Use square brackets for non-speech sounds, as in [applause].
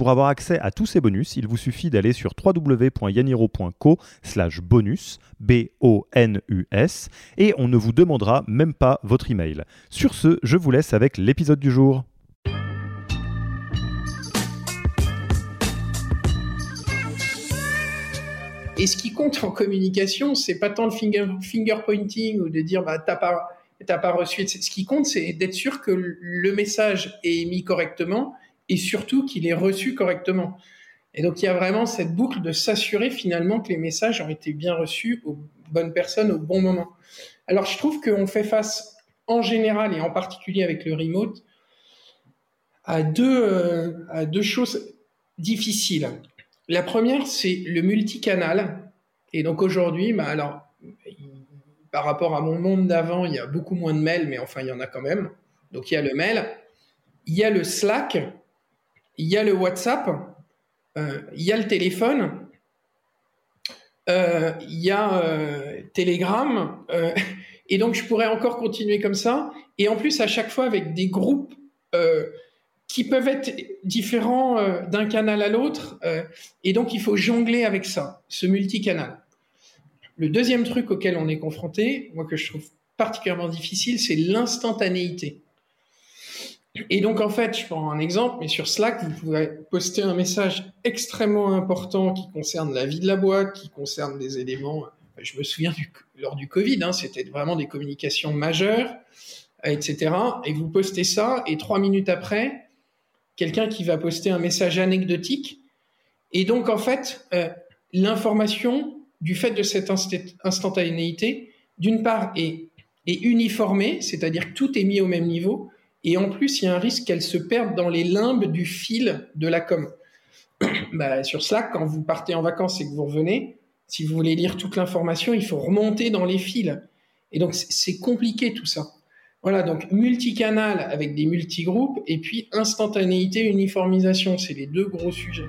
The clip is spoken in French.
Pour avoir accès à tous ces bonus, il vous suffit d'aller sur www.yaniro.co slash bonus, B-O-N-U-S, et on ne vous demandera même pas votre email. Sur ce, je vous laisse avec l'épisode du jour. Et ce qui compte en communication, c'est pas tant le finger, pointing ou de dire bah t'as pas t'as pas reçu. Ce qui compte, c'est d'être sûr que le message est mis correctement et surtout qu'il est reçu correctement. Et donc il y a vraiment cette boucle de s'assurer finalement que les messages ont été bien reçus aux bonnes personnes au bon moment. Alors je trouve qu'on fait face en général et en particulier avec le remote à deux, euh, à deux choses difficiles. La première, c'est le multicanal. Et donc aujourd'hui, bah alors, par rapport à mon monde d'avant, il y a beaucoup moins de mails, mais enfin, il y en a quand même. Donc il y a le mail, il y a le Slack, il y a le WhatsApp, euh, il y a le téléphone, euh, il y a euh, Telegram, [laughs] et donc je pourrais encore continuer comme ça. Et en plus, à chaque fois avec des groupes qui peuvent être différents d'un canal à l'autre, et donc il faut jongler avec ça, ce multicanal. Le deuxième truc auquel on est confronté, moi que je trouve particulièrement difficile, c'est l'instantanéité. Et donc, en fait, je prends un exemple, mais sur Slack, vous pouvez poster un message extrêmement important qui concerne la vie de la boîte, qui concerne des éléments. Je me souviens lors du Covid, hein, c'était vraiment des communications majeures, etc. Et vous postez ça, et trois minutes après, quelqu'un qui va poster un message anecdotique. Et donc, en fait, euh, l'information du fait de cette instantanéité, d'une part, est, est uniformée, c'est-à-dire que tout est mis au même niveau, et en plus, il y a un risque qu'elle se perde dans les limbes du fil de la com. [clears throat] bah, sur Slack, quand vous partez en vacances et que vous revenez, si vous voulez lire toute l'information, il faut remonter dans les fils. Et donc, c'est compliqué tout ça. Voilà, donc multicanal avec des multigroupes et puis instantanéité, uniformisation, c'est les deux gros sujets.